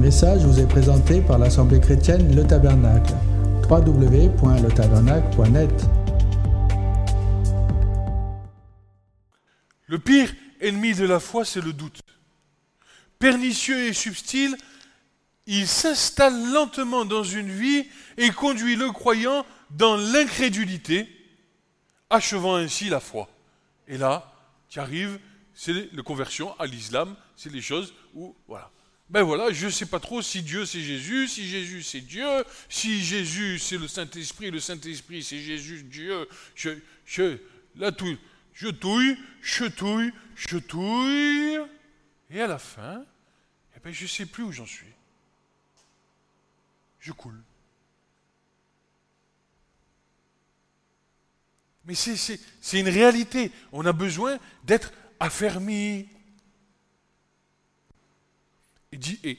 message vous est présenté par l'Assemblée chrétienne Le Tabernacle. www.letabernacle.net Le pire ennemi de la foi, c'est le doute. Pernicieux et subtil, il s'installe lentement dans une vie et conduit le croyant dans l'incrédulité, achevant ainsi la foi. Et là, tu arrives, c'est la conversion à l'islam, c'est les choses où, voilà. Ben voilà, je ne sais pas trop si Dieu c'est Jésus, si Jésus c'est Dieu, si Jésus c'est le Saint-Esprit, le Saint-Esprit c'est Jésus, Dieu. Je, je, là, tout, je touille, je touille, je touille. Et à la fin, eh ben, je ne sais plus où j'en suis. Je coule. Mais c'est une réalité. On a besoin d'être affermi. Et,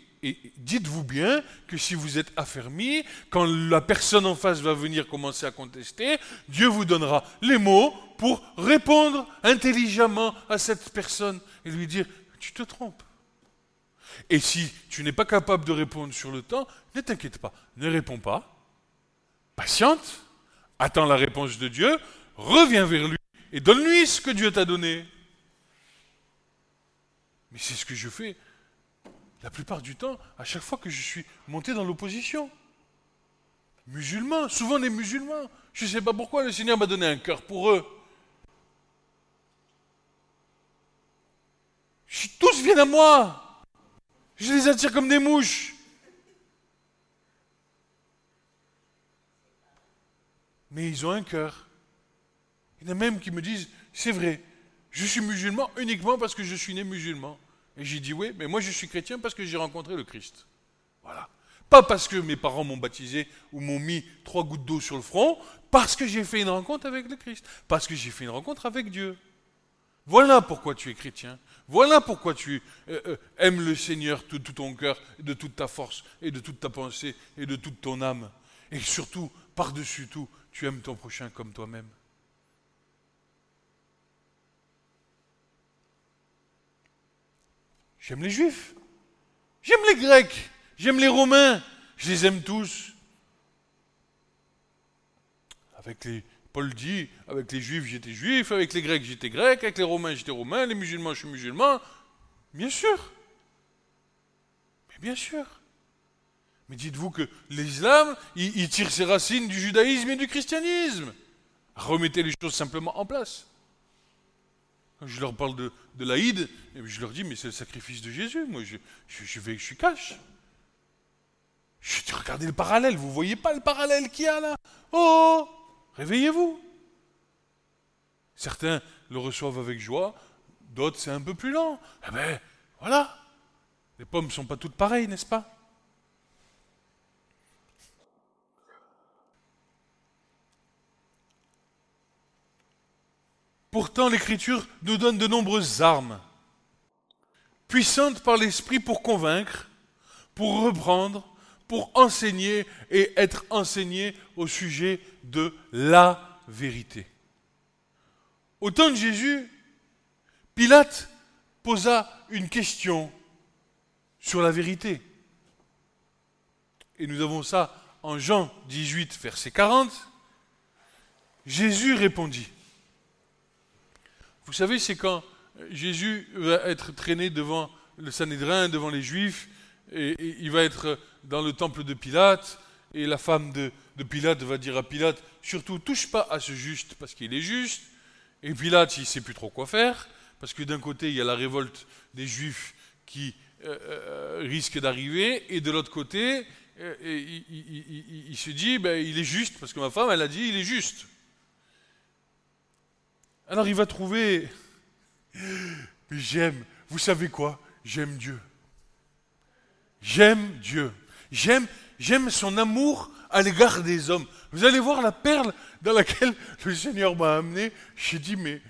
dites-vous bien que si vous êtes affermi, quand la personne en face va venir commencer à contester, Dieu vous donnera les mots pour répondre intelligemment à cette personne et lui dire, tu te trompes. Et si tu n'es pas capable de répondre sur le temps, ne t'inquiète pas, ne réponds pas, patiente, attends la réponse de Dieu, reviens vers lui et donne-lui ce que Dieu t'a donné. Mais c'est ce que je fais la plupart du temps, à chaque fois que je suis monté dans l'opposition. Musulmans, souvent les musulmans. Je ne sais pas pourquoi le Seigneur m'a donné un cœur pour eux. Tous viennent à moi. Je les attire comme des mouches. Mais ils ont un cœur. Il y en a même qui me disent, c'est vrai, je suis musulman uniquement parce que je suis né musulman. Et j'ai dit oui, mais moi je suis chrétien parce que j'ai rencontré le Christ. Voilà. Pas parce que mes parents m'ont baptisé ou m'ont mis trois gouttes d'eau sur le front, parce que j'ai fait une rencontre avec le Christ, parce que j'ai fait une rencontre avec Dieu. Voilà pourquoi tu es chrétien. Voilà pourquoi tu euh, euh, aimes le Seigneur de tout ton cœur, de toute ta force, et de toute ta pensée, et de toute ton âme. Et surtout, par-dessus tout, tu aimes ton prochain comme toi-même. J'aime les Juifs. J'aime les Grecs. J'aime les Romains. Je les aime tous. Avec les, Paul dit, avec les Juifs j'étais juif, avec les Grecs j'étais grec, avec les Romains j'étais romain, les musulmans je suis musulman. Bien sûr. Mais bien sûr. Mais dites-vous que l'islam, il tire ses racines du judaïsme et du christianisme. Remettez les choses simplement en place. Je leur parle de, de l'Aïd, je leur dis, mais c'est le sacrifice de Jésus. Moi, je, je, vais, je suis cash. Je regardez le parallèle. Vous voyez pas le parallèle qu'il y a là? Oh Réveillez-vous. Certains le reçoivent avec joie, d'autres c'est un peu plus lent. Eh bien, voilà. Les pommes ne sont pas toutes pareilles, n'est-ce pas? Pourtant, l'Écriture nous donne de nombreuses armes, puissantes par l'Esprit pour convaincre, pour reprendre, pour enseigner et être enseigné au sujet de la vérité. Au temps de Jésus, Pilate posa une question sur la vérité. Et nous avons ça en Jean 18, verset 40. Jésus répondit, vous savez, c'est quand Jésus va être traîné devant le Sanhédrin, devant les Juifs, et, il va être dans le temple de Pilate, et la femme de, Pilate va dire à Pilate, surtout touche pas à ce juste parce qu'il est juste, et Pilate, il ne sait plus trop quoi faire, parce que d'un côté, il y a la révolte des Juifs qui euh, euh, risque d'arriver, et de l'autre côté, euh, il, se dit, ben, il est juste, parce que ma femme, elle a dit, il est juste. Alors il va trouver, j'aime, vous savez quoi? J'aime Dieu. J'aime Dieu. J'aime, j'aime son amour à l'égard des hommes. Vous allez voir la perle dans laquelle le Seigneur m'a amené. J'ai dit, mais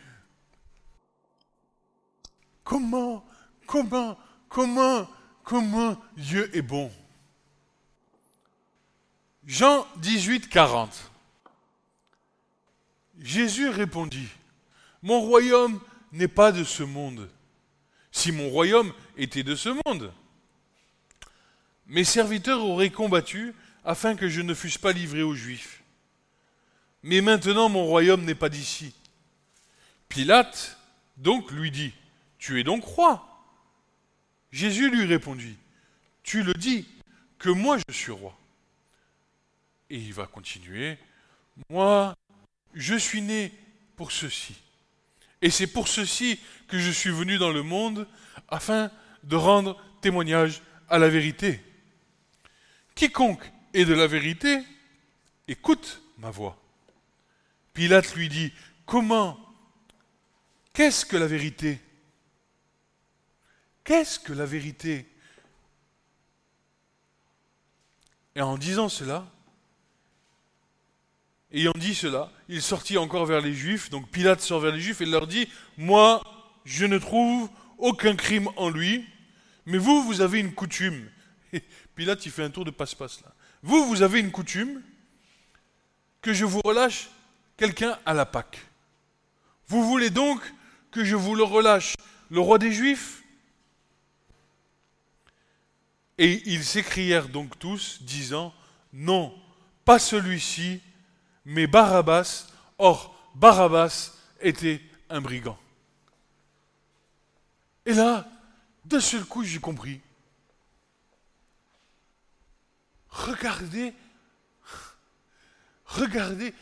comment, comment, comment, comment Dieu est bon? Jean 18, 40. Jésus répondit, mon royaume n'est pas de ce monde. Si mon royaume était de ce monde, mes serviteurs auraient combattu afin que je ne fusse pas livré aux Juifs. Mais maintenant mon royaume n'est pas d'ici. Pilate donc lui dit, Tu es donc roi? Jésus lui répondit, Tu le dis, que moi je suis roi. Et il va continuer, Moi, je suis né pour ceci. Et c'est pour ceci que je suis venu dans le monde, afin de rendre témoignage à la vérité. Quiconque est de la vérité, écoute ma voix. Pilate lui dit, comment? Qu'est-ce que la vérité? Qu'est-ce que la vérité? Et en disant cela, ayant dit cela, il sortit encore vers les Juifs, donc Pilate sort vers les Juifs et leur dit, moi, je ne trouve aucun crime en lui, mais vous, vous avez une coutume. Et Pilate, il fait un tour de passe-passe là. Vous, vous avez une coutume que je vous relâche quelqu'un à la Pâque. Vous voulez donc que je vous le relâche, le roi des Juifs? Et ils s'écrièrent donc tous, disant, non, pas celui-ci, mais Barabbas. Or, Barabbas était un brigand. Et là, d'un seul coup, j'ai compris. Regardez, regardez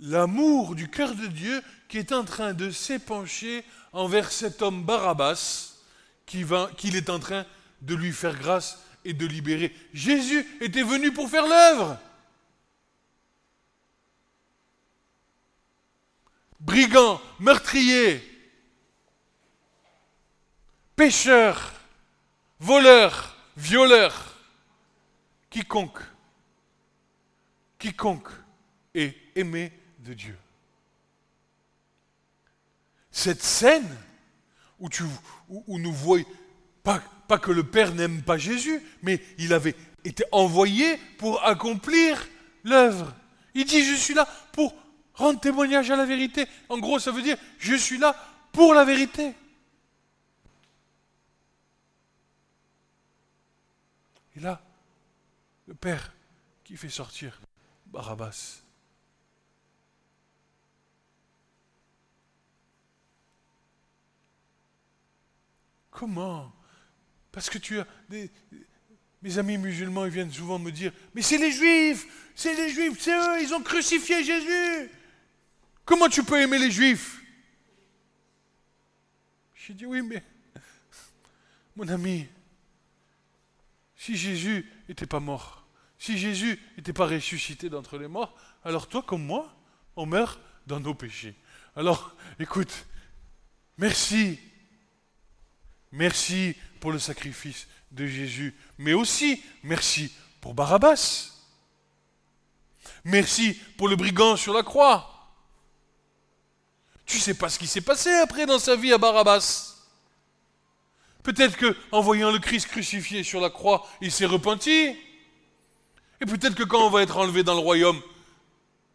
l'amour du cœur de Dieu qui est en train de s'épancher envers cet homme Barabbas qu'il est en train de lui faire grâce et de libérer. Jésus était venu pour faire l'œuvre. Brigand, meurtrier, pécheur, voleur, violeur, quiconque, quiconque est aimé de Dieu. Cette scène où, nous voyons, pas que le Père n'aime pas Jésus, mais il avait été envoyé pour accomplir l'œuvre. Il dit, je suis là pour rendre témoignage à la vérité. En gros, ça veut dire, je suis là pour la vérité. Et là, le Père qui fait sortir Barabbas. Comment? Parce que tu as des, mes amis musulmans, ils viennent souvent me dire, mais c'est les juifs, c'est les juifs, c'est eux, ils ont crucifié Jésus. Comment tu peux aimer les juifs? J'ai dit, oui, mais mon ami, si Jésus n'était pas mort, si Jésus n'était pas ressuscité d'entre les morts, alors toi comme moi, on meurt dans nos péchés. Alors, écoute, merci Merci pour le sacrifice de Jésus, mais aussi merci pour Barabbas. Merci pour le brigand sur la croix. Tu sais pas ce qui s'est passé après dans sa vie à Barabbas. Peut-être que en voyant le Christ crucifié sur la croix, il s'est repenti. Et peut-être que quand on va être enlevé dans le royaume,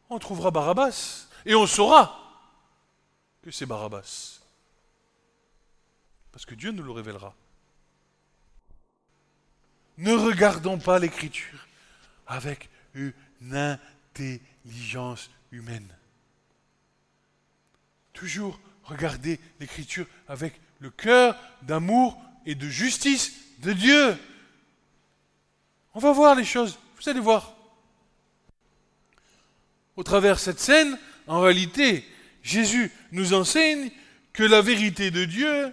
on trouvera Barabbas et on saura que c'est Barabbas. Parce que Dieu nous le révélera. Ne regardons pas l'écriture avec une intelligence humaine. Toujours regarder l'écriture avec le cœur d'amour et de justice de Dieu. On va voir les choses, vous allez voir. Au travers de cette scène, en réalité, Jésus nous enseigne que la vérité de Dieu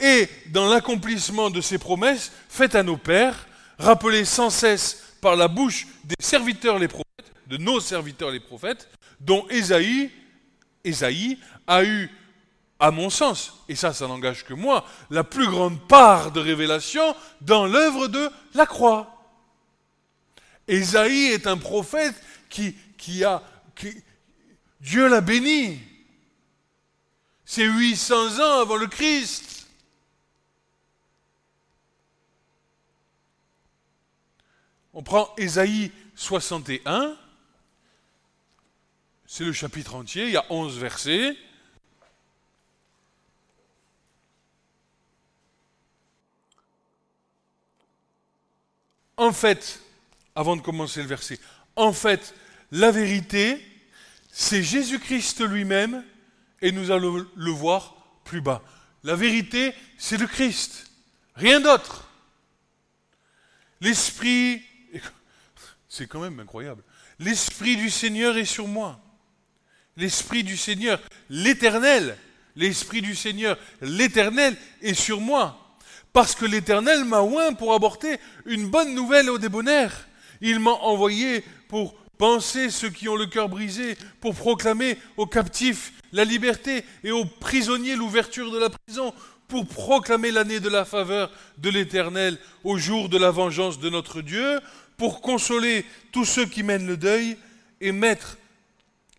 et dans l'accomplissement de ses promesses faites à nos pères, rappelées sans cesse par la bouche des serviteurs les prophètes, de nos serviteurs les prophètes, dont Ésaïe, Ésaïe a eu, à mon sens, et ça, ça n'engage que moi, la plus grande part de révélation dans l'œuvre de la croix. Ésaïe est un prophète qui, qui a... Dieu l'a béni. C'est 800 ans avant le Christ. On prend Ésaïe 61, c'est le chapitre entier, il y a 11 versets. En fait, avant de commencer le verset, en fait, la vérité, c'est Jésus-Christ lui-même, et nous allons le voir plus bas. La vérité, c'est le Christ, rien d'autre. L'Esprit, c'est quand même incroyable, l'Esprit du Seigneur est sur moi. L'Esprit du Seigneur, l'Éternel, l'Esprit du Seigneur, l'Éternel est sur moi. Parce que l'Éternel m'a oint pour apporter une bonne nouvelle aux débonnaires. Il m'a envoyé pour penser ceux qui ont le cœur brisé, pour proclamer aux captifs la liberté et aux prisonniers l'ouverture de la prison, pour proclamer l'année de la faveur de l'Éternel au jour de la vengeance de notre Dieu, pour consoler tous ceux qui mènent le deuil et mettre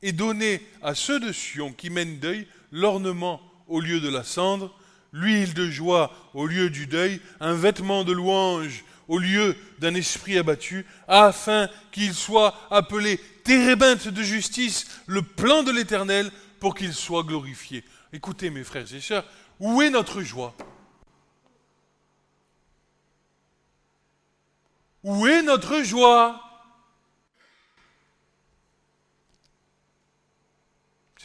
et donner à ceux de Sion qui mènent deuil l'ornement au lieu de la cendre, l'huile de joie au lieu du deuil, un vêtement de louange au lieu d'un esprit abattu, afin qu'il soit appelé térébinthe de justice, le plan de l'Éternel, pour qu'il soit glorifié. Écoutez mes frères et sœurs, où est notre joie? Où est notre joie?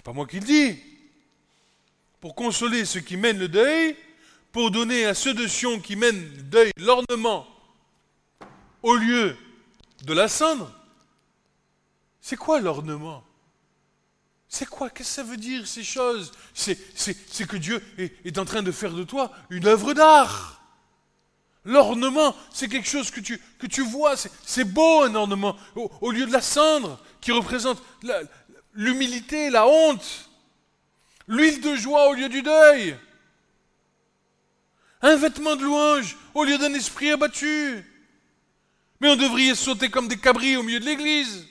Pas moi qui le dis. Pour consoler ceux qui mènent le deuil, pour donner à ceux de Sion qui mènent le deuil l'ornement au lieu de la cendre. C'est quoi l'ornement? C'est quoi? Qu'est-ce que ça veut dire ces choses? C'est que Dieu est, en train de faire de toi une œuvre d'art. L'ornement, c'est quelque chose que tu, vois, c'est beau un ornement, au, lieu de la cendre qui représente l'humilité, la honte, l'huile de joie au lieu du deuil, un vêtement de louange au lieu d'un esprit abattu. Mais on devrait sauter comme des cabris au milieu de l'église.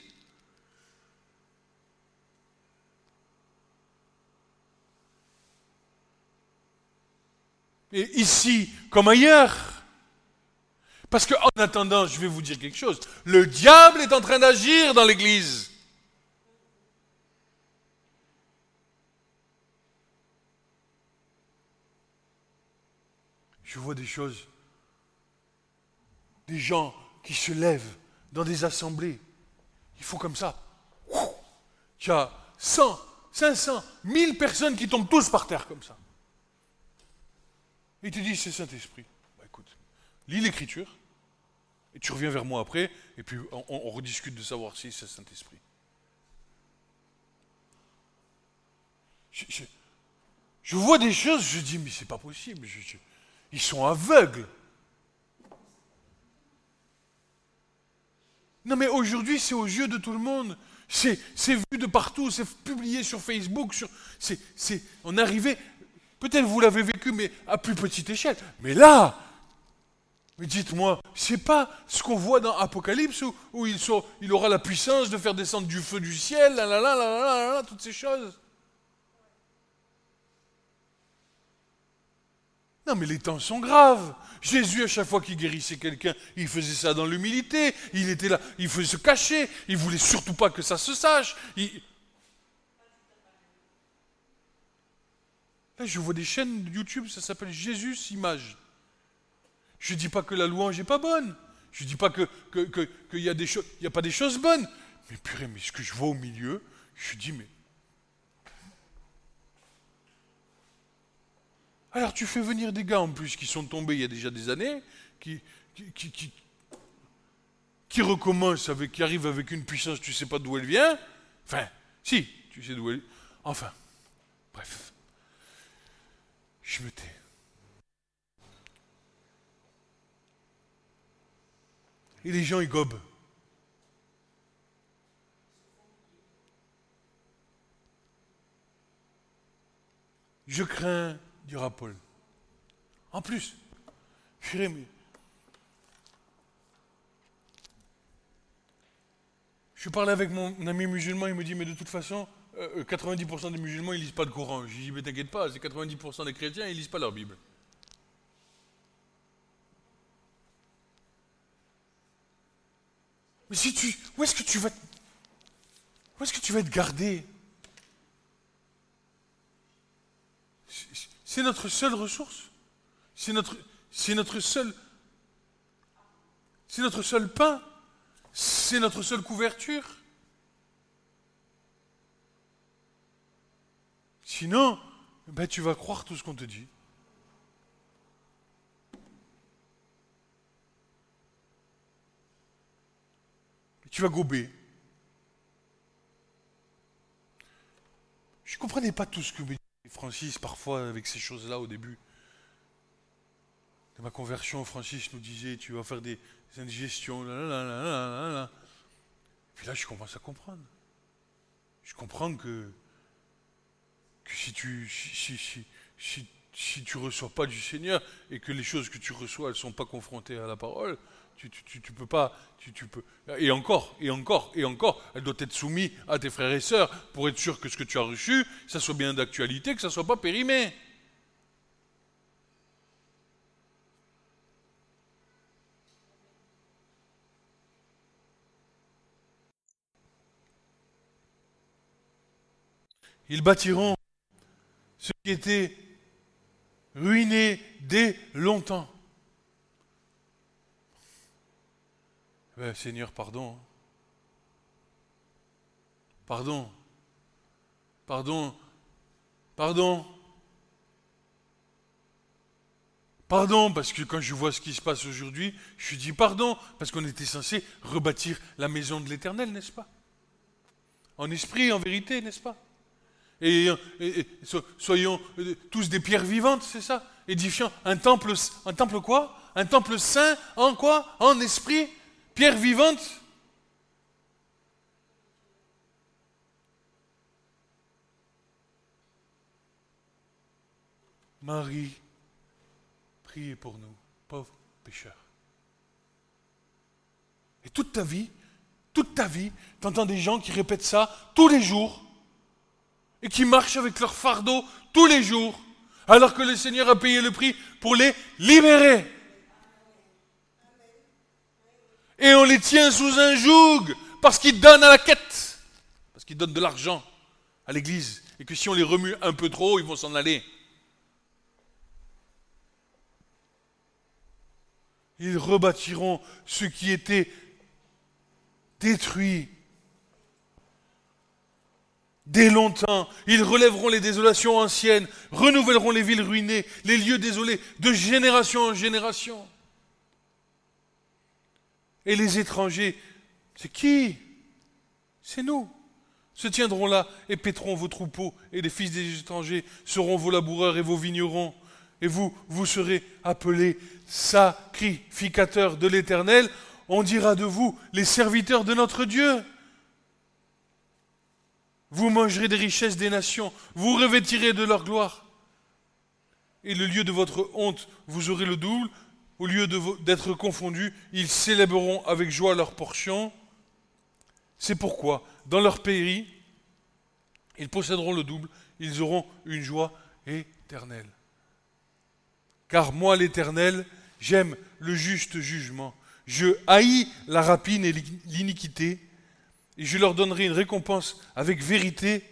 Et ici, comme ailleurs. Parce qu'en attendant, je vais vous dire quelque chose. Le diable est en train d'agir dans l'église. Je vois des choses. Des gens qui se lèvent dans des assemblées. Il faut comme ça. Tu as 100, 500, 1000 personnes qui tombent tous par terre comme ça. Et tu dis, c'est Saint-Esprit. Bah écoute, lis l'écriture, et tu reviens vers moi après, et puis on, rediscute de savoir si c'est Saint-Esprit. Je, vois des choses, je dis, mais c'est pas possible. Ils sont aveugles. Non mais aujourd'hui, c'est aux yeux de tout le monde. C'est, vu de partout, c'est publié sur Facebook. Sur, c'est, c'est, on peut-être vous l'avez vécu, mais à plus petite échelle. Mais là, dites-moi, c'est pas ce qu'on voit dans Apocalypse où, il, aura la puissance de faire descendre du feu du ciel, là, là, là, là, là, toutes ces choses. Non, mais les temps sont graves. Jésus, à chaque fois qu'il guérissait quelqu'un, il faisait ça dans l'humilité. Il était là, il faisait se cacher. Il voulait surtout pas que ça se sache. Là, je vois des chaînes YouTube, ça s'appelle Jésus Image. Je ne dis pas que la louange n'est pas bonne. Je ne dis pas qu'il que, que, y a a pas des choses bonnes. Mais purée, mais ce que je vois au milieu, je dis, mais Alors tu fais venir des gars en plus qui sont tombés il y a déjà des années, qui, recommencent, avec, qui arrivent avec une puissance, tu ne sais pas d'où elle vient. Enfin, si, tu sais d'où elle Enfin, bref. Je me tais. Et les gens, ils gobent. Je crains dira Paul. En plus, je parlais avec mon ami musulman, il me dit, mais de toute façon, 90% euh, des musulmans, ils lisent pas le Coran. Je dis, mais t'inquiète pas, c'est 90% des chrétiens, ils lisent pas leur Bible. Mais si tu, où est-ce que tu vas, où est-ce que tu vas être gardé C'est notre seule ressource. C'est notre, c'est notre seul. C'est notre seul pain. C'est notre seule couverture. Sinon, ben, tu vas croire tout ce qu'on te dit. Tu vas gober. Je ne comprenais pas tout ce que me Francis parfois avec ces choses-là au début. De ma conversion, Francis nous disait, tu vas faire des indigestions, là, Puis là, je commence à comprendre. Je comprends que, si tu si, si, si, si tu reçois pas du Seigneur et que les choses que tu reçois, ne sont pas confrontées à la parole, tu, tu, tu, peux pas, tu, peux, et encore, et encore, et encore, elle doit être soumise à tes frères et sœurs pour être sûr que ce que tu as reçu, ça soit bien d'actualité, que ça soit pas périmé. Ils bâtiront ce qui était ruiné dès longtemps. Eh Seigneur, pardon. Pardon. Pardon. Pardon. Pardon, parce que quand je vois ce qui se passe aujourd'hui, je dis pardon, parce qu'on était censé rebâtir la maison de l'Éternel, n'est-ce pas? En esprit, en vérité, n'est-ce pas? Et, soyons euh, tous des pierres vivantes, c'est ça? Édifiant un temple, un temple quoi? Un temple saint en quoi? En esprit? Pierre vivante Marie, priez pour nous, pauvres pécheurs. Et toute ta vie, toute ta vie, tu entends des gens qui répètent ça tous les jours et qui marchent avec leur fardeau tous les jours, alors que le Seigneur a payé le prix pour les libérer et on les tient sous un joug parce qu'ils donnent à la quête, parce qu'ils donnent de l'argent à l'église et que si on les remue un peu trop, ils vont s'en aller. Ils rebâtiront ce qui était détruit. Dès longtemps, ils relèveront les désolations anciennes, renouvelleront les villes ruinées, les lieux désolés, de génération en génération. Et les étrangers, c'est qui? C'est nous. Se tiendront là et péteront vos troupeaux, et les fils des étrangers seront vos laboureurs et vos vignerons. Et vous, vous serez appelés sacrificateurs de l'Éternel. On dira de vous les serviteurs de notre Dieu. Vous mangerez des richesses des nations, vous revêtirez de leur gloire. Et le lieu de votre honte, vous aurez le double, au lieu d'être confondus, ils célébreront avec joie leur portion. C'est pourquoi, dans leur pays, ils posséderont le double, ils auront une joie éternelle. Car moi, l'Éternel, j'aime le juste jugement. Je haïs la rapine et l'iniquité, et je leur donnerai une récompense avec vérité,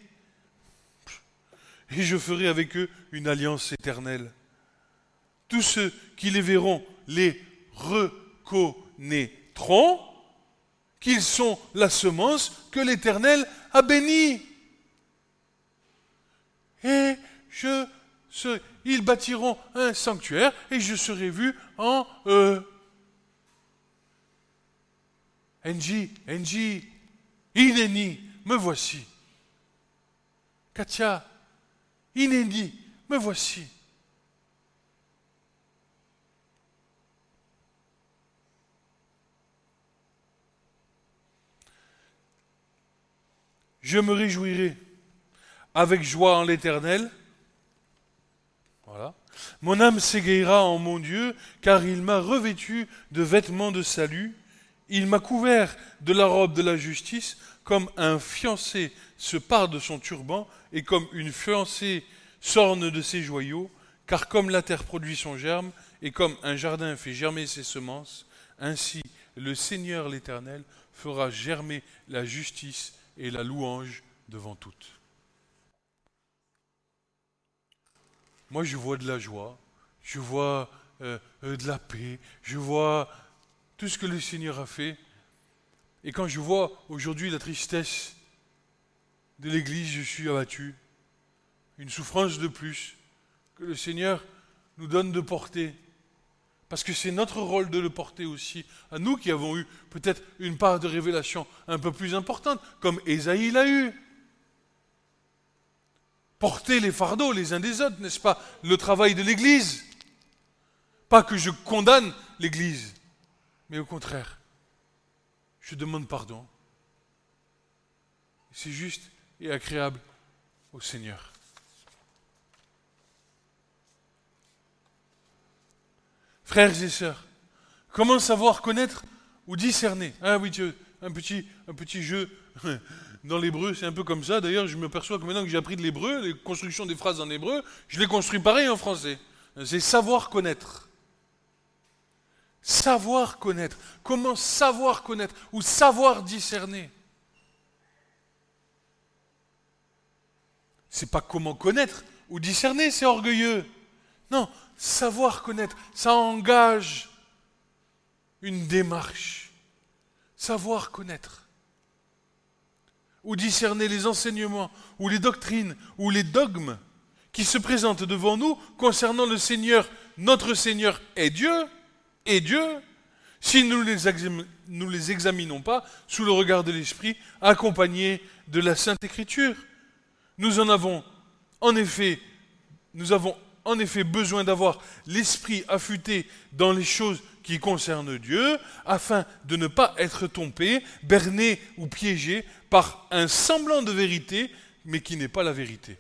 et je ferai avec eux une alliance éternelle. Tous ceux qui les verront les reconnaîtront qu'ils sont la semence que l'Éternel a bénie. Et je ils bâtiront un sanctuaire et je serai vu en eux. Enji, Enji, Ineni, me voici. Katia, Ineni, me voici. Je me réjouirai avec joie en l'Éternel. Voilà. Mon âme s'égayera en mon Dieu, car il m'a revêtu de vêtements de salut. Il m'a couvert de la robe de la justice, comme un fiancé se part de son turban, et comme une fiancée s'orne de ses joyaux, car comme la terre produit son germe, et comme un jardin fait germer ses semences, ainsi le Seigneur l'Éternel fera germer la justice et la louange devant toutes. Moi, je vois de la joie, je vois euh, euh, de la paix, je vois tout ce que le Seigneur a fait. Et quand je vois aujourd'hui la tristesse de l'Église, je suis abattu. Une souffrance de plus que le Seigneur nous donne de porter. Parce que c'est notre rôle de le porter aussi, à nous qui avons eu peut-être une part de révélation un peu plus importante, comme Ésaïe l'a eu. Porter les fardeaux les uns des autres, n'est-ce pas Le travail de l'Église? Pas que je condamne l'Église, mais au contraire, je demande pardon. C'est juste et agréable au Seigneur. Frères et sœurs, comment savoir connaître ou discerner? Ah oui, un petit, un petit jeu dans l'hébreu, c'est un peu comme ça. D'ailleurs, je me perçois que maintenant que j'ai appris de l'hébreu, les constructions des phrases en hébreu, je les construis pareil en français. C'est savoir connaître. Savoir connaître. Comment savoir connaître ou savoir discerner? C'est pas comment connaître ou discerner, c'est orgueilleux. Non, savoir connaître, ça engage une démarche. Savoir connaître. Ou discerner les enseignements, ou les doctrines, ou les dogmes qui se présentent devant nous concernant le Seigneur, notre Seigneur est Dieu, et Dieu, si nous ne les, nous les examinons pas sous le regard de l'Esprit, accompagnés de la Sainte Écriture. Nous en avons, en effet, nous avons en effet besoin d'avoir l'esprit affûté dans les choses qui concernent Dieu, afin de ne pas être trompé, berné ou piégé par un semblant de vérité, mais qui n'est pas la vérité.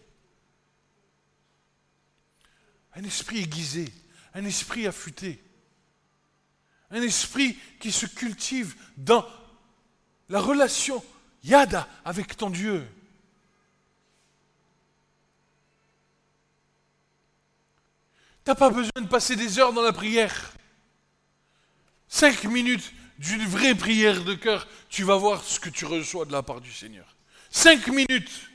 Un esprit aiguisé, un esprit affûté, un esprit qui se cultive dans la relation yada avec ton Dieu. Tu n'as pas besoin de passer des heures dans la prière. Cinq minutes d'une vraie prière de cœur, tu vas voir ce que tu reçois de la part du Seigneur. Cinq minutes.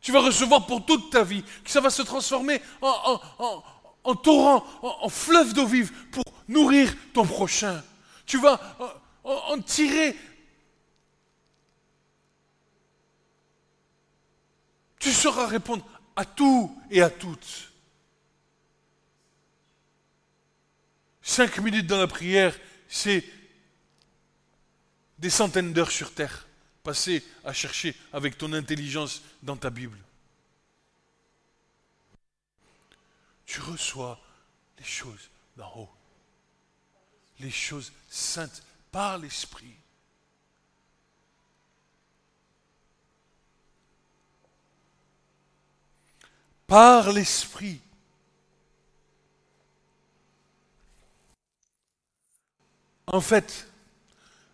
Tu vas recevoir pour toute ta vie, que ça va se transformer en, torrent, en, fleuve d'eau vive pour nourrir ton prochain. Tu vas en tirer. Tu sauras répondre à tout et à toutes. Cinq minutes dans la prière, c'est des centaines d'heures sur terre passées à chercher avec ton intelligence dans ta Bible. Tu reçois les choses d'en haut, les choses saintes par l'Esprit. Par l'Esprit. En fait,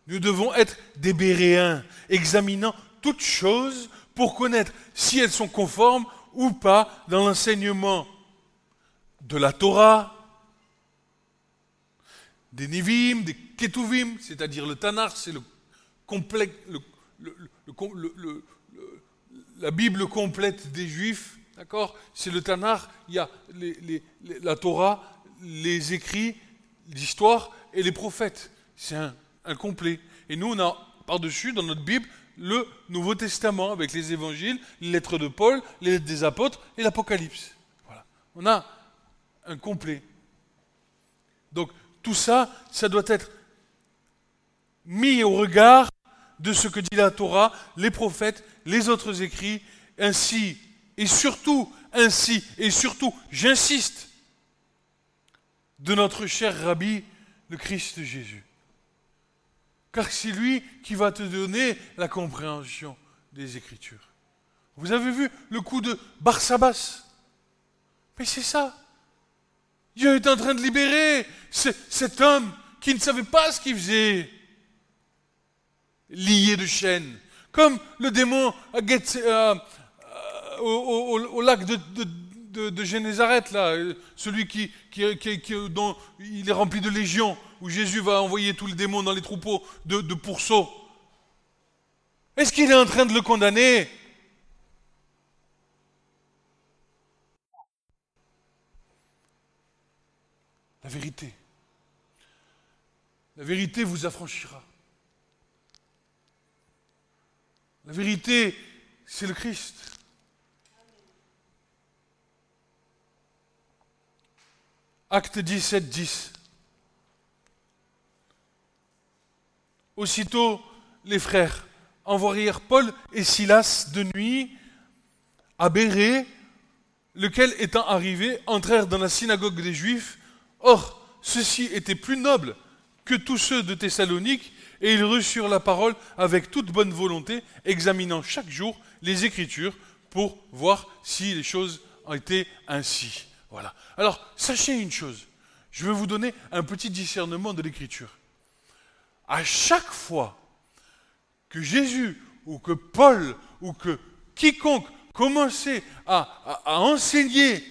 nous devons être des Béréens, examinant toutes choses pour connaître si elles sont conformes ou pas dans l'enseignement de la Torah, des Nivim, des Ketuvim, c'est-à-dire le Tanakh, c'est la Bible complète des Juifs, d'accord? C'est le Tanakh, il y a la Torah, les écrits, l'histoire, et les prophètes. C'est un, complet. Et nous, on a par-dessus, dans notre Bible, le Nouveau Testament avec les évangiles, les lettres de Paul, les lettres des apôtres et l'Apocalypse. Voilà. On a un complet. Donc tout ça, ça doit être mis au regard de ce que dit la Torah, les prophètes, les autres écrits, ainsi et surtout, ainsi et surtout, j'insiste, de notre cher Rabbi Christ Jésus. Car c'est lui qui va te donner la compréhension des Écritures. Vous avez vu le coup de Barsabas? Mais c'est ça. Dieu est en train de libérer cet homme qui ne savait pas ce qu'il faisait. Lié de chaînes. Comme le démon à euh, au, lac de, de Génézareth, là, euh, celui qui, dont il est rempli de légions, où Jésus va envoyer tous les démons dans les troupeaux de, de pourceaux. Est-ce qu'il est en train de le condamner? La vérité. La vérité vous affranchira. La vérité, c'est le Christ. Acte 17, 10. Aussitôt, les frères envoyèrent Paul et Silas de nuit à Bérée, lequel étant arrivé, entrèrent dans la synagogue des Juifs. Or, ceux-ci étaient plus nobles que tous ceux de Thessalonique, et ils reçurent la parole avec toute bonne volonté, examinant chaque jour les Écritures pour voir si les choses étaient ainsi. Alors, sachez une chose, je vais vous donner un petit discernement de l'Écriture. À chaque fois que Jésus ou que Paul ou que quiconque commençait à, enseigner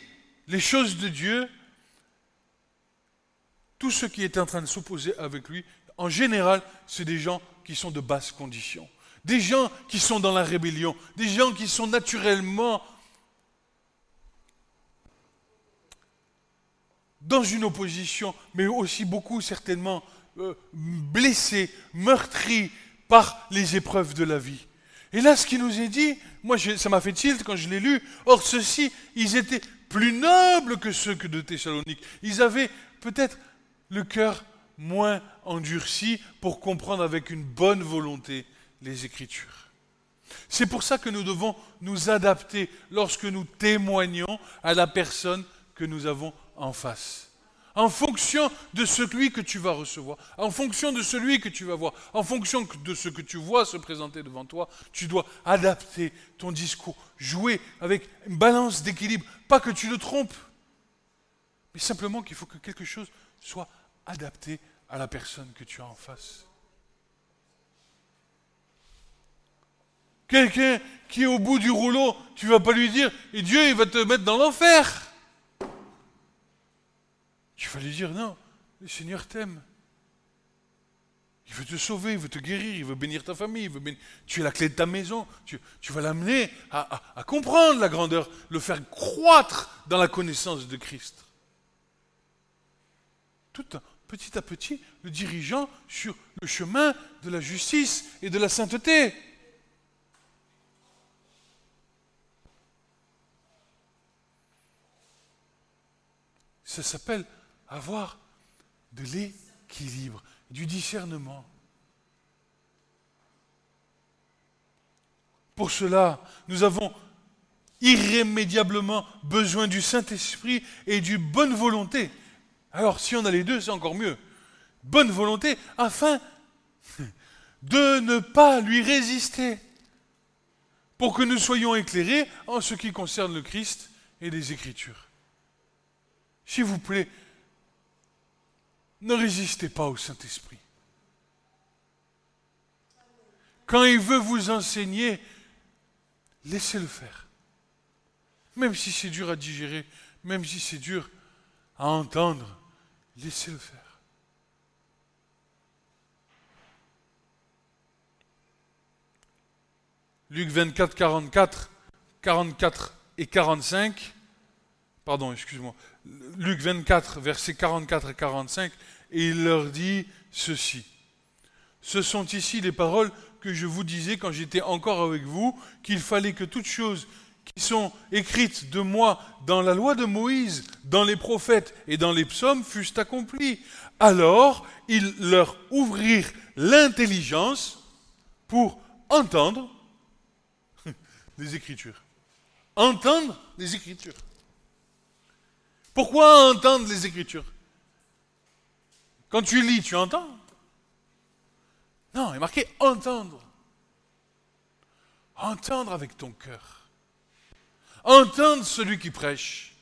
les choses de Dieu, tous ceux qui étaient en train de s'opposer avec lui, en général, c'est des gens qui sont de basse condition. Des gens qui sont dans la rébellion, des gens qui sont naturellement dans une opposition, mais aussi beaucoup certainement euh, blessés, meurtris par les épreuves de la vie. Et là, ce qui nous est dit, moi, ça m'a fait tilt quand je l'ai lu. Or, ceux-ci, ils étaient plus nobles que ceux de Thessalonique. Ils avaient peut-être le cœur moins endurci pour comprendre avec une bonne volonté les Écritures. C'est pour ça que nous devons nous adapter lorsque nous témoignons à la personne que nous avons en face. En fonction de celui que tu vas recevoir, en fonction de celui que tu vas voir, en fonction de ce que tu vois se présenter devant toi, tu dois adapter ton discours, jouer avec une balance d'équilibre. Pas que tu le trompes, mais simplement qu'il faut que quelque chose soit adapté à la personne que tu as en face. Quelqu'un qui est au bout du rouleau, tu ne vas pas lui dire, et Dieu, il va te mettre dans l'enfer. Vas lui dire, non, le Seigneur t'aime. Il veut te sauver, il veut te guérir, il veut bénir ta famille, il tu es la clé de ta maison, tu, vas l'amener à, à, comprendre la grandeur, le faire croître dans la connaissance de Christ. Tout petit à petit le dirigeant sur le chemin de la justice et de la sainteté. Ça s'appelle avoir de l'équilibre, du discernement. Pour cela, nous avons irrémédiablement besoin du Saint-Esprit et du bonne volonté alors si on a les deux, c'est encore mieux. Bonne volonté afin de ne pas lui résister, pour que nous soyons éclairés en ce qui concerne le Christ et les Écritures. S'il vous plaît, ne résistez pas au Saint-Esprit. Quand il veut vous enseigner, laissez-le faire. Même si c'est dur à digérer, même si c'est dur à entendre, Laissez-le faire. Luc 24, 44, 44 et 45, pardon, excuse-moi, Luc 24, versets 44 et 45, et il leur dit ceci. Ce sont ici les paroles que je vous disais quand j'étais encore avec vous, qu'il fallait que toute chose qui sont écrites de moi dans la loi de Moïse, dans les prophètes et dans les psaumes fussent accomplies. Alors ils leur ouvrirent l'intelligence pour entendre les Écritures. Entendre les Écritures. Pourquoi entendre les Écritures? Quand tu lis, tu entends Non, il est marqué entendre. Entendre avec ton cœur. Entendre celui qui prêche.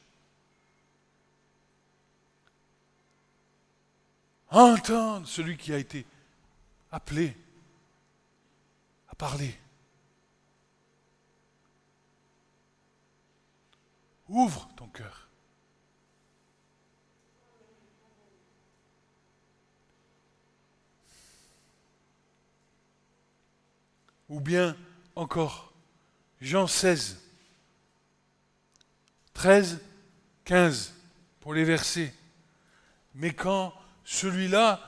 Entendre celui qui a été appelé à parler. Ouvre ton cœur. Ou bien encore, Jean 16, 13, 15 pour les versets. Mais quand celui-là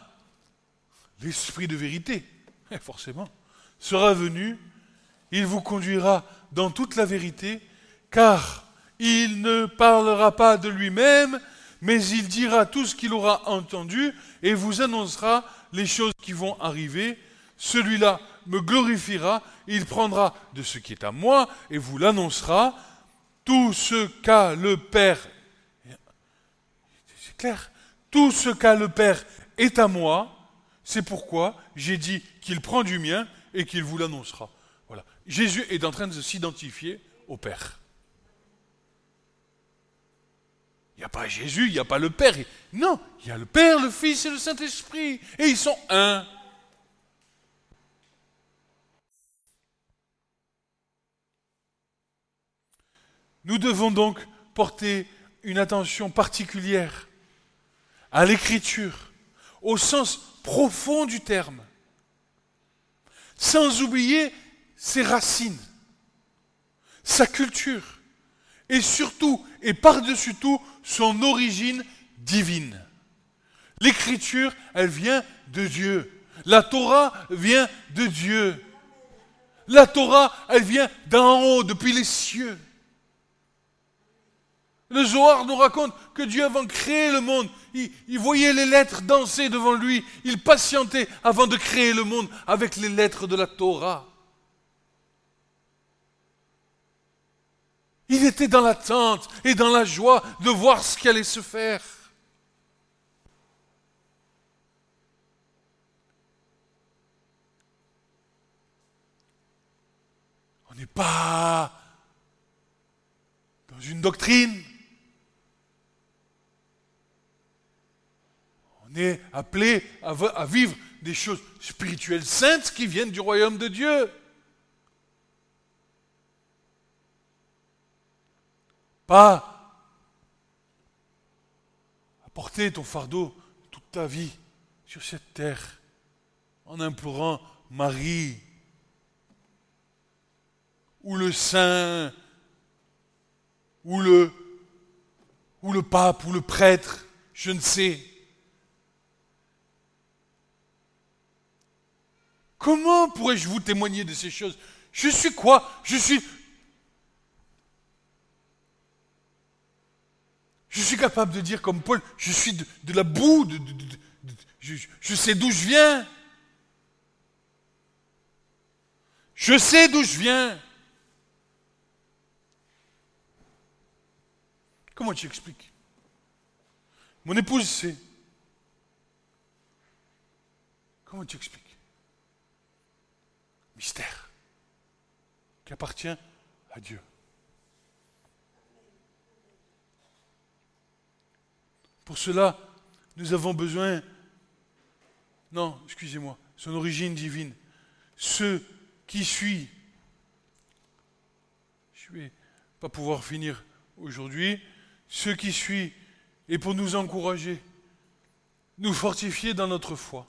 l'Esprit de vérité, forcément, sera venu, il vous conduira dans toute la vérité, car il ne parlera pas de lui-même, mais il dira tout ce qu'il aura entendu et vous annoncera les choses qui vont arriver. Celui-là me glorifiera, il prendra de ce qui est à moi et vous l'annoncera. Tout ce qu'a le Père, c'est clair, tout ce qu'a le Père est à moi, c'est pourquoi j'ai dit qu'il prend du mien et qu'il vous l'annoncera. Voilà. Jésus est en train de s'identifier au Père. Il n'y a pas Jésus, il n'y a pas le Père. Non, il y a le Père, le Fils et le Saint-Esprit. Et ils sont un. Nous devons donc porter une attention particulière à l'écriture, au sens profond du terme, sans oublier ses racines, sa culture, et surtout, et par-dessus tout, son origine divine. L'écriture, elle vient de Dieu. La Torah vient de Dieu. La Torah, elle vient d'en haut, depuis les cieux. Le Zohar nous raconte que Dieu, avant de créer le monde, il, voyait les lettres danser devant lui. Il patientait avant de créer le monde avec les lettres de la Torah. Il était dans l'attente et dans la joie de voir ce qui allait se faire. On n'est pas dans une doctrine. On est appelé à, vivre des choses spirituelles saintes qui viennent du royaume de Dieu. Pas à porter ton fardeau toute ta vie sur cette terre en implorant Marie ou le saint ou le ou le pape ou le prêtre, je ne sais. Comment pourrais-je vous témoigner de ces choses? Je suis quoi? Je suis Je suis capable de dire comme Paul, je suis de, la boue, je, je sais d'où je viens. Je sais d'où je viens. Comment tu expliques? Mon épouse sait. Comment tu expliques? Mystère qui appartient à Dieu. Pour cela, nous avons besoin, non, excusez-moi, son origine divine. Ce qui suit, je ne vais pas pouvoir finir aujourd'hui, ce qui suit est pour nous encourager, nous fortifier dans notre foi,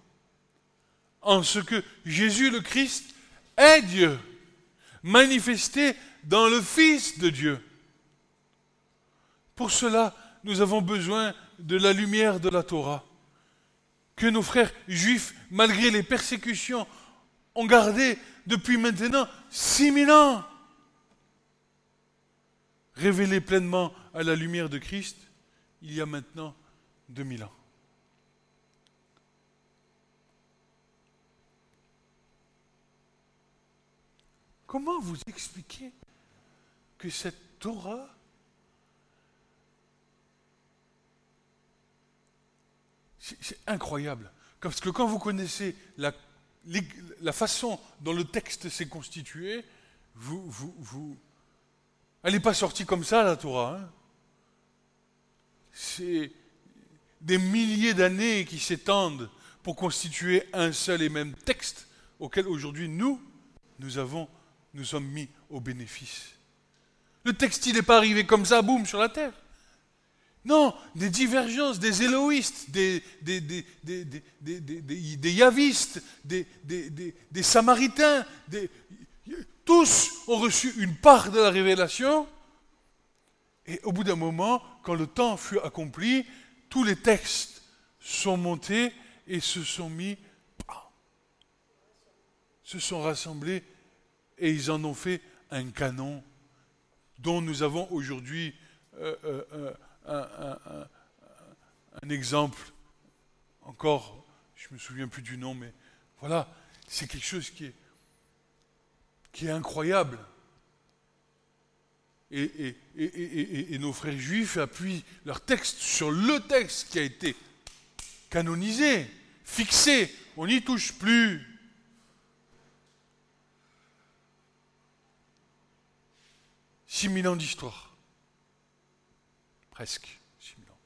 en ce que Jésus le Christ est Dieu, manifesté dans le Fils de Dieu. Pour cela, nous avons besoin de la lumière de la Torah, que nos frères juifs, malgré les persécutions, ont gardé depuis maintenant 6000 ans. Révélé pleinement à la lumière de Christ, il y a maintenant 2000 ans. Comment vous expliquer que cette Torah C'est incroyable. Parce que quand vous connaissez la, façon dont le texte s'est constitué, vous... elle n'est pas sortie comme ça, la Torah. Hein. C'est des milliers d'années qui s'étendent pour constituer un seul et même texte auquel aujourd'hui nous, nous, avons, nous sommes mis au bénéfice. Le texte, il n'est pas arrivé comme ça, boum, sur la terre. Non, des divergences, des éloïstes, des, des, yavistes, des, samaritains, tous ont reçu une part de la révélation. Et au bout d'un moment, quand le temps fut accompli, tous les textes sont montés et se sont mis se sont rassemblés et ils en ont fait un canon dont nous avons aujourd'hui euh, euh, euh, un, exemple. Encore, je ne me souviens plus du nom, mais voilà, c'est quelque chose qui est, incroyable. Et, nos frères juifs appuient leur texte sur le texte qui a été canonisé, fixé. On n'y touche plus. Six mille ans d'histoire. Presque six mille ans.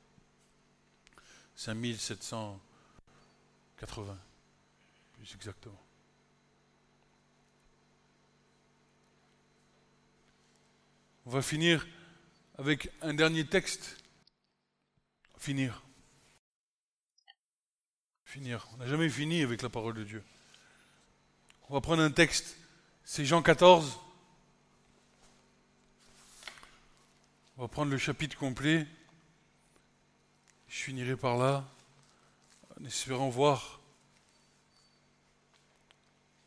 5780, plus exactement. On va finir avec un dernier texte. Finir. Finir. On n'a jamais fini avec la parole de Dieu. On va prendre un texte. C'est Jean 14. On va prendre le chapitre complet. Je finirai par là, en espérant voir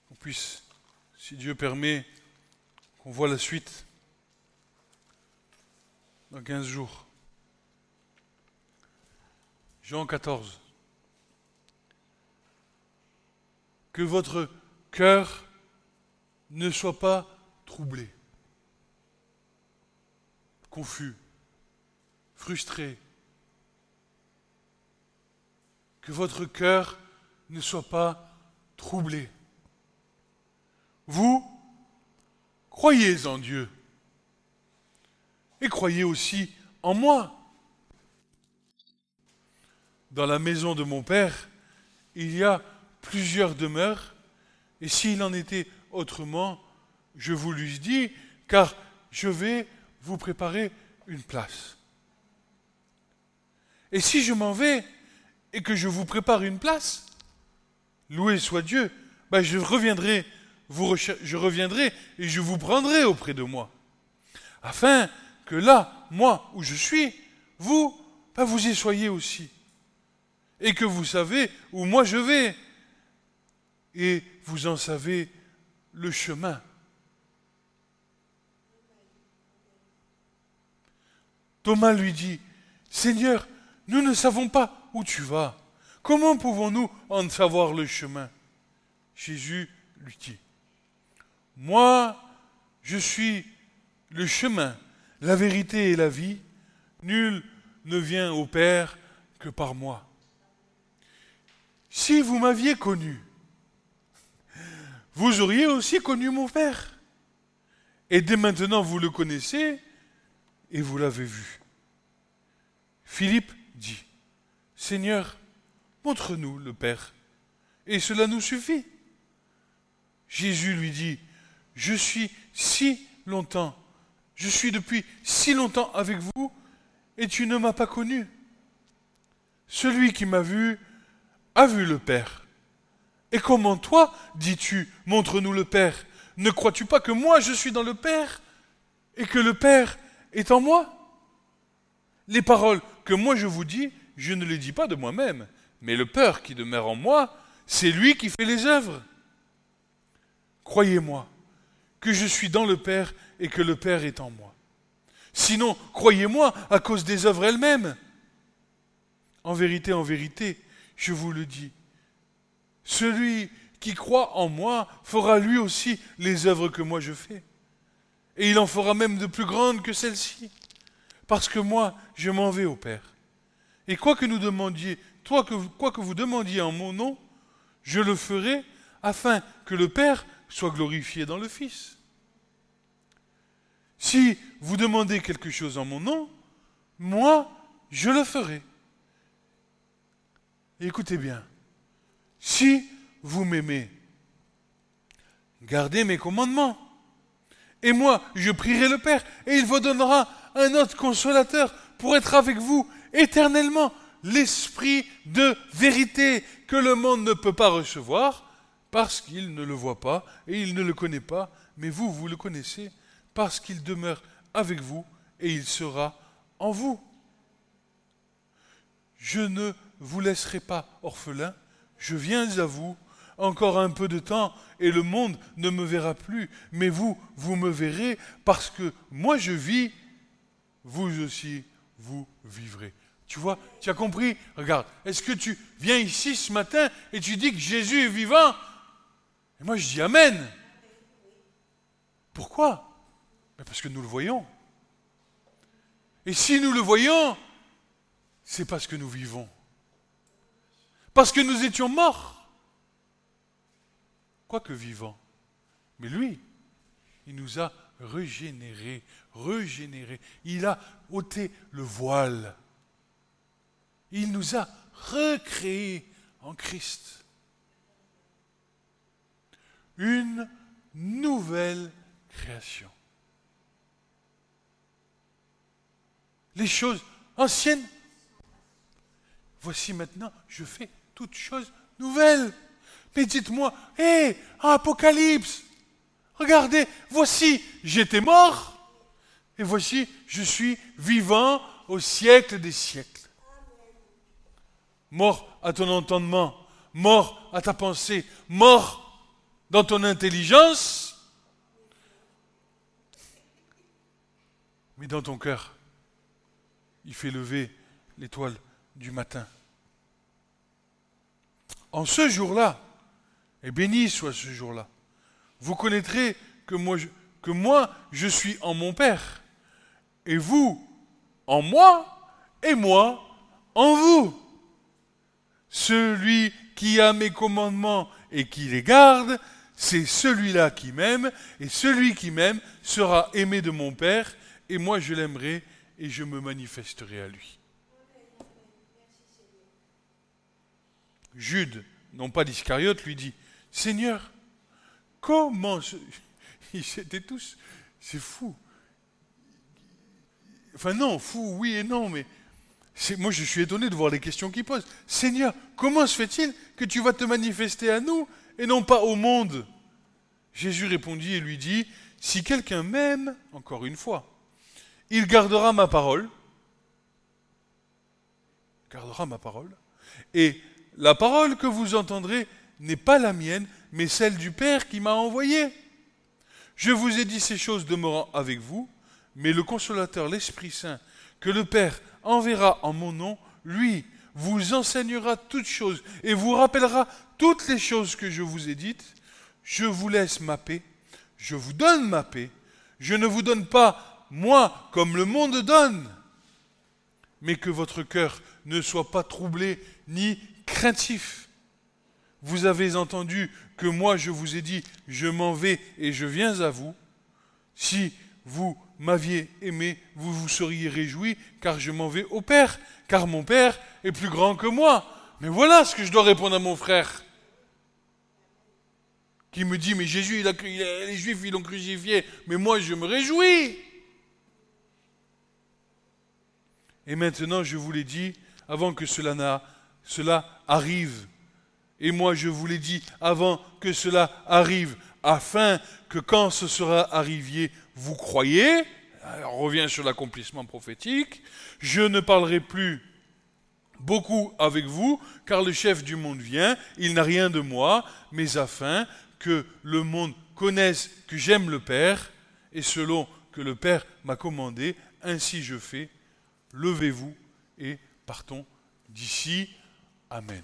qu'on puisse, si Dieu permet, qu'on voit la suite dans 15 jours. Jean 14. Que votre cœur ne soit pas troublé confus, frustré. Que votre cœur ne soit pas troublé. Vous, croyez en Dieu et croyez aussi en moi. Dans la maison de mon Père, il y a plusieurs demeures, et s'il en était autrement, je vous l'eusse dit, car je vais vous préparez une place. Et si je m'en vais et que je vous prépare une place, loué soit Dieu, ben je reviendrai, je reviendrai et je vous prendrai auprès de moi, afin que là, moi où je suis, vous, ben vous y soyez aussi, et que vous savez où moi je vais, et vous en savez le chemin. Thomas lui dit, Seigneur, nous ne savons pas où tu vas. Comment pouvons-nous en savoir le chemin? Jésus lui dit, Moi, je suis le chemin, la vérité et la vie. Nul ne vient au Père que par moi. Si vous m'aviez connu, vous auriez aussi connu mon Père. Et dès maintenant, vous le connaissez et vous l'avez vu. Philippe dit, Seigneur, montre-nous le Père, et cela nous suffit. Jésus lui dit, je suis si longtemps, je suis depuis si longtemps avec vous, et tu ne m'as pas connu. Celui qui m'a vu a vu le Père. Et comment toi, dis-tu, montre-nous le Père? Ne crois-tu pas que moi je suis dans le Père et que le Père est en moi. Les paroles que moi je vous dis, je ne les dis pas de moi-même, mais le Père qui demeure en moi, c'est lui qui fait les œuvres. Croyez-moi que je suis dans le Père et que le Père est en moi. Sinon, croyez-moi à cause des œuvres elles-mêmes. En vérité, en vérité, je vous le dis, celui qui croit en moi fera lui aussi les œuvres que moi je fais. Et il en fera même de plus grandes que celles-ci. Parce que moi, je m'en vais au Père. Et quoi que nous demandiez, quoi que vous demandiez en mon nom, je le ferai afin que le Père soit glorifié dans le Fils. Si vous demandez quelque chose en mon nom, moi, je le ferai. écoutez bien, si vous m'aimez, gardez mes commandements. Et moi, je prierai le Père, et il vous donnera un autre consolateur pour être avec vous éternellement, l'Esprit de vérité que le monde ne peut pas recevoir, parce qu'il ne le voit pas et il ne le connaît pas, mais vous, vous le connaissez, parce qu'il demeure avec vous et il sera en vous. Je ne vous laisserai pas orphelin, je viens à vous, encore un peu de temps et le monde ne me verra plus, mais vous, vous me verrez parce que moi je vis, vous aussi, vous vivrez. Tu vois, tu as compris? Regarde, est-ce que tu viens ici ce matin et tu dis que Jésus est vivant? Et moi je dis Amen. Pourquoi? Parce que nous le voyons. Et si nous le voyons, c'est parce que nous vivons. Parce que nous étions morts quoique vivant. Mais lui, il nous a régénérés, régénérés. Il a ôté le voile. Il nous a recréés en Christ. Une nouvelle création. Les choses anciennes, voici maintenant, je fais toutes choses nouvelles. Mais dites-moi, hé, Apocalypse, regardez, voici, j'étais mort, et voici, je suis vivant au siècle des siècles. Mort à ton entendement, mort à ta pensée, mort dans ton intelligence, mais dans ton cœur, il fait lever l'étoile du matin. En ce jour-là, et béni soit ce jour-là. Vous connaîtrez que moi, je, que moi, je suis en mon Père, et vous en moi, et moi en vous. Celui qui a mes commandements et qui les garde, c'est celui-là qui m'aime, et celui qui m'aime sera aimé de mon Père, et moi je l'aimerai et je me manifesterai à lui. Jude, non pas d'Iscariote, lui dit, Seigneur, comment... Ils étaient tous... C'est fou. Enfin non, fou, oui et non, mais moi je suis étonné de voir les questions qu'il pose. Seigneur, comment se fait-il que tu vas te manifester à nous et non pas au monde? Jésus répondit et lui dit, si quelqu'un m'aime, encore une fois, il gardera ma parole, gardera ma parole, et la parole que vous entendrez n'est pas la mienne, mais celle du Père qui m'a envoyé. Je vous ai dit ces choses demeurant avec vous, mais le consolateur, l'Esprit Saint, que le Père enverra en mon nom, lui, vous enseignera toutes choses et vous rappellera toutes les choses que je vous ai dites. Je vous laisse ma paix, je vous donne ma paix, je ne vous donne pas moi comme le monde donne, mais que votre cœur ne soit pas troublé ni craintif. Vous avez entendu que moi je vous ai dit, je m'en vais et je viens à vous. Si vous m'aviez aimé, vous vous seriez réjoui, car je m'en vais au Père, car mon Père est plus grand que moi. Mais voilà ce que je dois répondre à mon frère, qui me dit, mais Jésus, il a, les Juifs, ils l'ont crucifié, mais moi je me réjouis. Et maintenant, je vous l'ai dit, avant que cela, cela arrive, et moi, je vous l'ai dit avant que cela arrive, afin que quand ce sera arrivé, vous croyez. on revient sur l'accomplissement prophétique. Je ne parlerai plus beaucoup avec vous, car le chef du monde vient. Il n'a rien de moi, mais afin que le monde connaisse que j'aime le Père, et selon que le Père m'a commandé, ainsi je fais. Levez-vous et partons d'ici. Amen.